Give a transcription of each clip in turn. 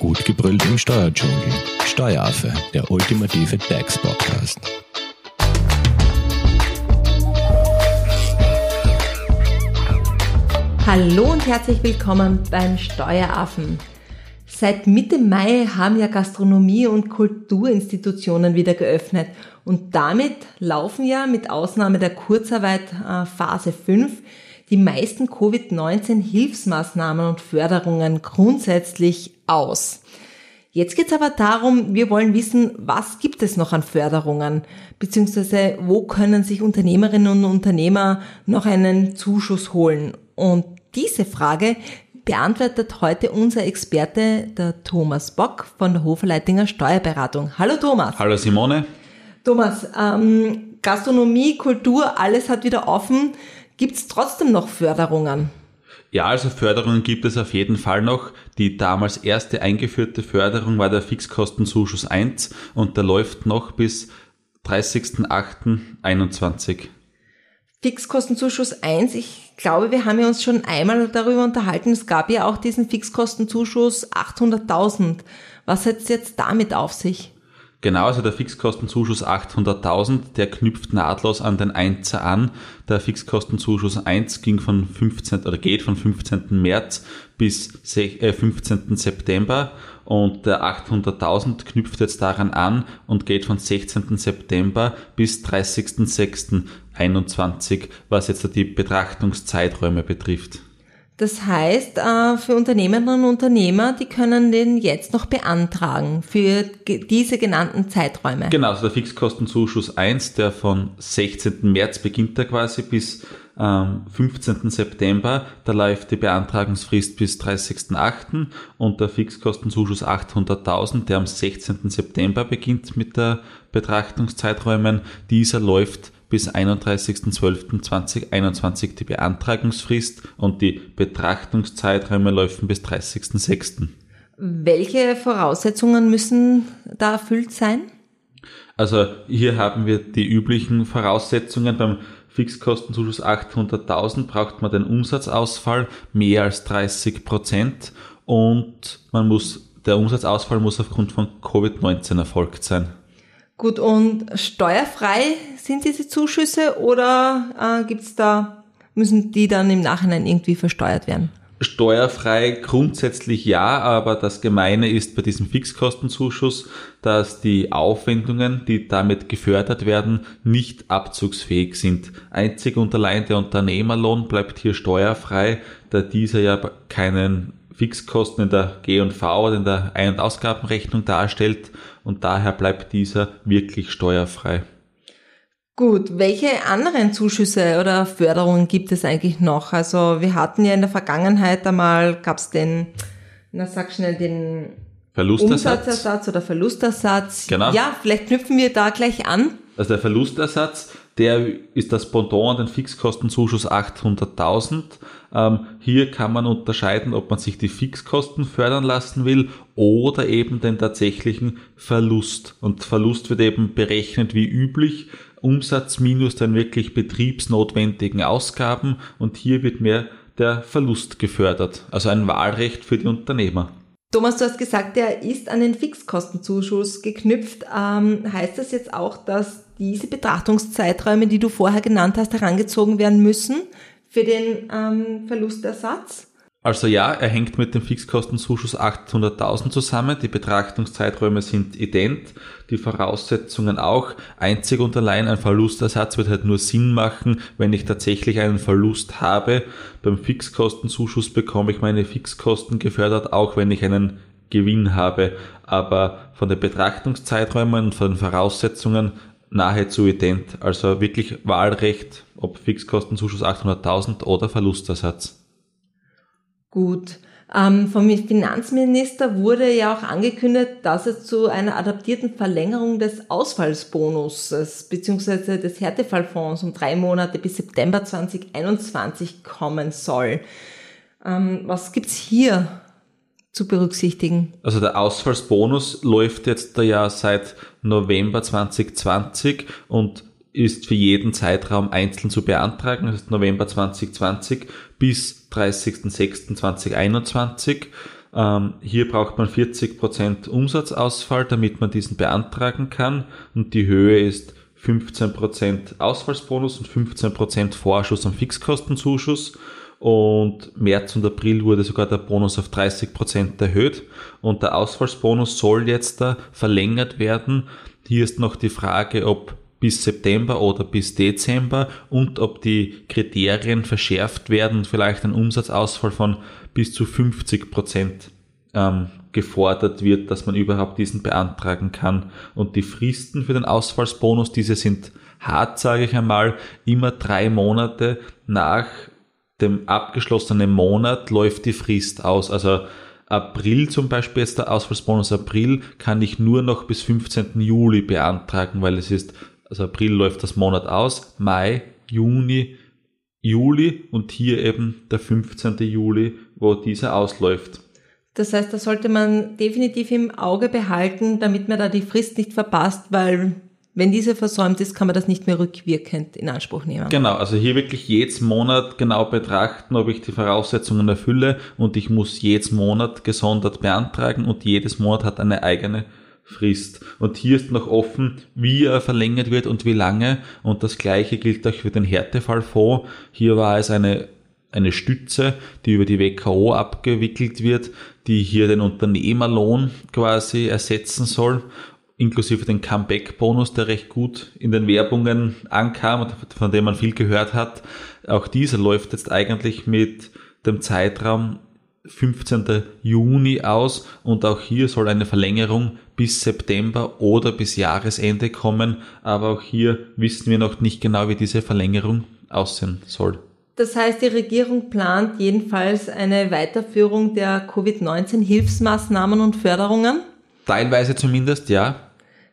Gut gebrüllt im Steuerdschungel. Steueraffe, der ultimative DAX-Podcast. Hallo und herzlich willkommen beim Steueraffen. Seit Mitte Mai haben ja Gastronomie- und Kulturinstitutionen wieder geöffnet und damit laufen ja mit Ausnahme der Kurzarbeit äh, Phase 5 die meisten Covid-19-Hilfsmaßnahmen und Förderungen grundsätzlich aus. Jetzt geht es aber darum, wir wollen wissen, was gibt es noch an Förderungen, beziehungsweise wo können sich Unternehmerinnen und Unternehmer noch einen Zuschuss holen. Und diese Frage beantwortet heute unser Experte, der Thomas Bock von der Hoferleitinger Steuerberatung. Hallo Thomas. Hallo Simone. Thomas, ähm, Gastronomie, Kultur, alles hat wieder offen. Gibt es trotzdem noch Förderungen? Ja, also Förderungen gibt es auf jeden Fall noch. Die damals erste eingeführte Förderung war der Fixkostenzuschuss 1 und der läuft noch bis 30.08.21. Fixkostenzuschuss 1, ich glaube, wir haben ja uns schon einmal darüber unterhalten. Es gab ja auch diesen Fixkostenzuschuss 800.000. Was hat es jetzt damit auf sich? Genau, also der Fixkostenzuschuss 800.000, der knüpft nahtlos an den 1 an. Der Fixkostenzuschuss 1 ging von 15 oder geht von 15. März bis 15. Äh, September und der 800.000 knüpft jetzt daran an und geht von 16. September bis 30.06.21, was jetzt die Betrachtungszeiträume betrifft. Das heißt, äh, für Unternehmerinnen und Unternehmer, die können den jetzt noch beantragen für diese genannten Zeiträume. Genau, also der Fixkostenzuschuss 1, der von 16. März beginnt er quasi bis 15. Ähm, September, da läuft die Beantragungsfrist bis 30.08. und der Fixkostenzuschuss 800.000, der am 16. September beginnt mit der Betrachtungszeiträumen, dieser läuft bis 31.12.2021 die Beantragungsfrist und die Betrachtungszeiträume laufen bis 30.06. Welche Voraussetzungen müssen da erfüllt sein? Also hier haben wir die üblichen Voraussetzungen. Beim Fixkostenzuschuss 800.000 braucht man den Umsatzausfall mehr als 30 Prozent und man muss, der Umsatzausfall muss aufgrund von Covid-19 erfolgt sein. Gut, und steuerfrei sind diese Zuschüsse oder äh, gibt's da, müssen die dann im Nachhinein irgendwie versteuert werden? Steuerfrei grundsätzlich ja, aber das Gemeine ist bei diesem Fixkostenzuschuss, dass die Aufwendungen, die damit gefördert werden, nicht abzugsfähig sind. Einzig und allein der Unternehmerlohn bleibt hier steuerfrei, da dieser ja keinen Fixkosten in der G&V oder in der Ein- und Ausgabenrechnung darstellt und daher bleibt dieser wirklich steuerfrei. Gut, welche anderen Zuschüsse oder Förderungen gibt es eigentlich noch? Also wir hatten ja in der Vergangenheit einmal, gab es den, na sag schnell, den Verlustersatz. Umsatzersatz oder Verlustersatz. Genau. Ja, vielleicht knüpfen wir da gleich an. Also der Verlustersatz, der ist das Pendant an den Fixkostenzuschuss 800.000. Ähm, hier kann man unterscheiden, ob man sich die Fixkosten fördern lassen will oder eben den tatsächlichen Verlust. Und Verlust wird eben berechnet wie üblich. Umsatz minus den wirklich betriebsnotwendigen Ausgaben und hier wird mehr der Verlust gefördert. Also ein Wahlrecht für die Unternehmer. Thomas, du hast gesagt, der ist an den Fixkostenzuschuss geknüpft. Ähm, heißt das jetzt auch, dass diese Betrachtungszeiträume, die du vorher genannt hast, herangezogen werden müssen für den ähm, Verlustersatz? Also ja, er hängt mit dem Fixkostenzuschuss 800.000 zusammen. Die Betrachtungszeiträume sind ident, die Voraussetzungen auch. Einzig und allein ein Verlustersatz wird halt nur Sinn machen, wenn ich tatsächlich einen Verlust habe. Beim Fixkostenzuschuss bekomme ich meine Fixkosten gefördert, auch wenn ich einen Gewinn habe. Aber von den Betrachtungszeiträumen und von den Voraussetzungen nahezu ident. Also wirklich Wahlrecht, ob Fixkostenzuschuss 800.000 oder Verlustersatz. Gut. Ähm, vom Finanzminister wurde ja auch angekündigt, dass es zu einer adaptierten Verlängerung des Ausfallsbonuses bzw. des Härtefallfonds um drei Monate bis September 2021 kommen soll. Ähm, was gibt's hier zu berücksichtigen? Also der Ausfallsbonus läuft jetzt ja seit November 2020 und ist für jeden Zeitraum einzeln zu beantragen, das ist November 2020 bis 30.06.2021. Ähm, hier braucht man 40% Umsatzausfall, damit man diesen beantragen kann. Und die Höhe ist 15% Ausfallsbonus und 15% Vorschuss am Fixkostenzuschuss. Und März und April wurde sogar der Bonus auf 30% erhöht. Und der Ausfallsbonus soll jetzt da verlängert werden. Hier ist noch die Frage, ob bis September oder bis Dezember und ob die Kriterien verschärft werden und vielleicht ein Umsatzausfall von bis zu 50 Prozent ähm, gefordert wird, dass man überhaupt diesen beantragen kann. Und die Fristen für den Ausfallsbonus, diese sind hart, sage ich einmal, immer drei Monate nach dem abgeschlossenen Monat läuft die Frist aus. Also April zum Beispiel, jetzt der Ausfallsbonus April, kann ich nur noch bis 15. Juli beantragen, weil es ist also April läuft das Monat aus, Mai, Juni, Juli und hier eben der 15. Juli, wo dieser ausläuft. Das heißt, da sollte man definitiv im Auge behalten, damit man da die Frist nicht verpasst, weil wenn diese versäumt ist, kann man das nicht mehr rückwirkend in Anspruch nehmen. Genau, also hier wirklich jedes Monat genau betrachten, ob ich die Voraussetzungen erfülle und ich muss jedes Monat gesondert beantragen und jedes Monat hat eine eigene Frist. Und hier ist noch offen, wie er verlängert wird und wie lange. Und das gleiche gilt auch für den Härtefallfonds. Hier war es eine, eine Stütze, die über die WKO abgewickelt wird, die hier den Unternehmerlohn quasi ersetzen soll inklusive den Comeback-Bonus, der recht gut in den Werbungen ankam und von dem man viel gehört hat. Auch dieser läuft jetzt eigentlich mit dem Zeitraum 15. Juni aus und auch hier soll eine Verlängerung bis September oder bis Jahresende kommen, aber auch hier wissen wir noch nicht genau, wie diese Verlängerung aussehen soll. Das heißt, die Regierung plant jedenfalls eine Weiterführung der Covid-19-Hilfsmaßnahmen und Förderungen? Teilweise zumindest, ja.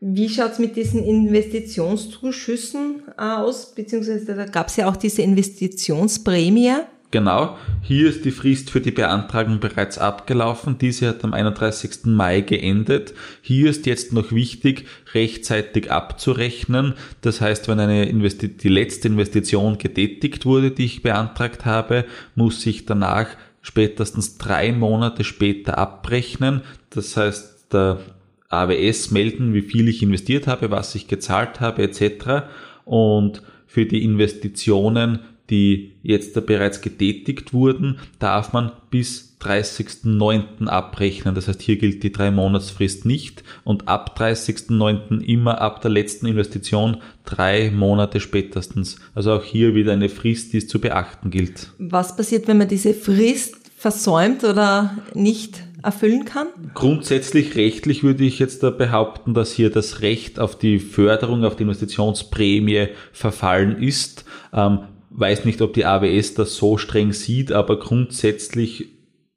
Wie schaut's mit diesen Investitionszuschüssen aus? Beziehungsweise da gab's ja auch diese Investitionsprämie. Genau, hier ist die Frist für die Beantragung bereits abgelaufen. Diese hat am 31. Mai geendet. Hier ist jetzt noch wichtig, rechtzeitig abzurechnen. Das heißt, wenn eine Investi die letzte Investition getätigt wurde, die ich beantragt habe, muss ich danach spätestens drei Monate später abrechnen. Das heißt, der AWS melden, wie viel ich investiert habe, was ich gezahlt habe, etc. Und für die Investitionen die jetzt bereits getätigt wurden, darf man bis 30.09. abrechnen. Das heißt, hier gilt die drei Monatsfrist nicht und ab 30.09. immer ab der letzten Investition drei Monate spätestens. Also auch hier wieder eine Frist, die es zu beachten gilt. Was passiert, wenn man diese Frist versäumt oder nicht erfüllen kann? Grundsätzlich rechtlich würde ich jetzt da behaupten, dass hier das Recht auf die Förderung, auf die Investitionsprämie verfallen ist. Ähm, weiß nicht, ob die AWS das so streng sieht, aber grundsätzlich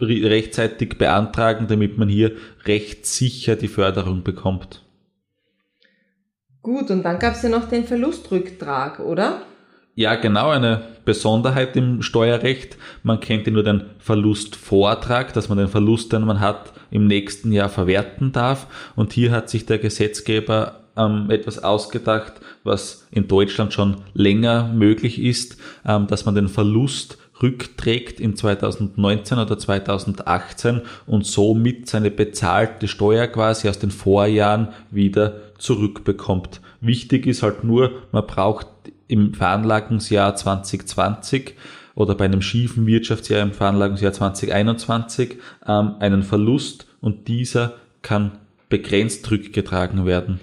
rechtzeitig beantragen, damit man hier recht sicher die Förderung bekommt. Gut, und dann gab es ja noch den Verlustrücktrag, oder? Ja, genau, eine Besonderheit im Steuerrecht. Man kennt ja nur den Verlustvortrag, dass man den Verlust, den man hat, im nächsten Jahr verwerten darf. Und hier hat sich der Gesetzgeber ähm, etwas ausgedacht, was in Deutschland schon länger möglich ist, ähm, dass man den Verlust rückträgt in 2019 oder 2018 und somit seine bezahlte Steuer quasi aus den Vorjahren wieder zurückbekommt. Wichtig ist halt nur, man braucht im Veranlagungsjahr 2020 oder bei einem schiefen Wirtschaftsjahr im Veranlagungsjahr 2021 ähm, einen Verlust und dieser kann begrenzt rückgetragen werden.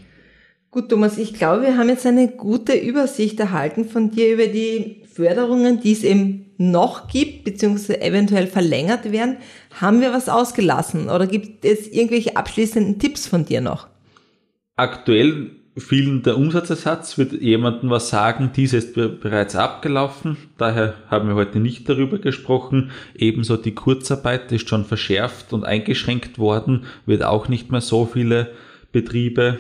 Gut, Thomas, ich glaube, wir haben jetzt eine gute Übersicht erhalten von dir über die Förderungen, die es eben noch gibt, beziehungsweise eventuell verlängert werden. Haben wir was ausgelassen oder gibt es irgendwelche abschließenden Tipps von dir noch? Aktuell fielen der Umsatzersatz, wird jemandem was sagen, diese ist bereits abgelaufen, daher haben wir heute nicht darüber gesprochen. Ebenso die Kurzarbeit ist schon verschärft und eingeschränkt worden, wird auch nicht mehr so viele Betriebe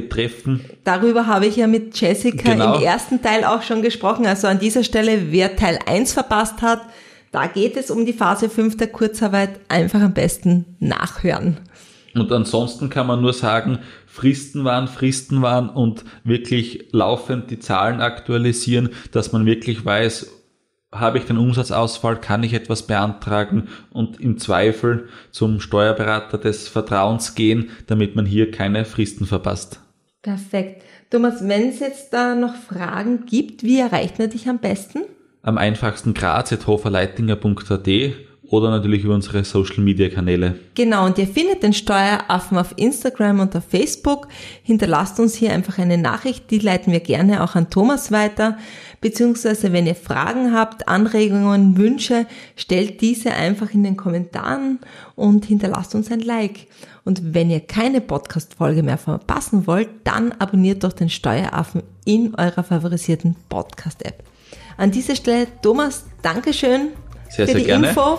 betreffen. Darüber habe ich ja mit Jessica genau. im ersten Teil auch schon gesprochen. Also an dieser Stelle, wer Teil 1 verpasst hat, da geht es um die Phase 5 der Kurzarbeit. Einfach am besten nachhören. Und ansonsten kann man nur sagen, Fristen waren, Fristen waren und wirklich laufend die Zahlen aktualisieren, dass man wirklich weiß, habe ich den Umsatzausfall, kann ich etwas beantragen und im Zweifel zum Steuerberater des Vertrauens gehen, damit man hier keine Fristen verpasst. Perfekt. Thomas, wenn es jetzt da noch Fragen gibt, wie erreicht man dich am besten? Am einfachsten graz.hoferleitinger.at oder natürlich über unsere Social Media Kanäle. Genau, und ihr findet den Steueraffen auf Instagram und auf Facebook. Hinterlasst uns hier einfach eine Nachricht, die leiten wir gerne auch an Thomas weiter. Beziehungsweise, wenn ihr Fragen habt, Anregungen, Wünsche, stellt diese einfach in den Kommentaren und hinterlasst uns ein Like. Und wenn ihr keine Podcast-Folge mehr verpassen wollt, dann abonniert doch den Steueraffen in eurer favorisierten Podcast-App. An dieser Stelle, Thomas, Dankeschön Sehr, für sehr die gerne. Info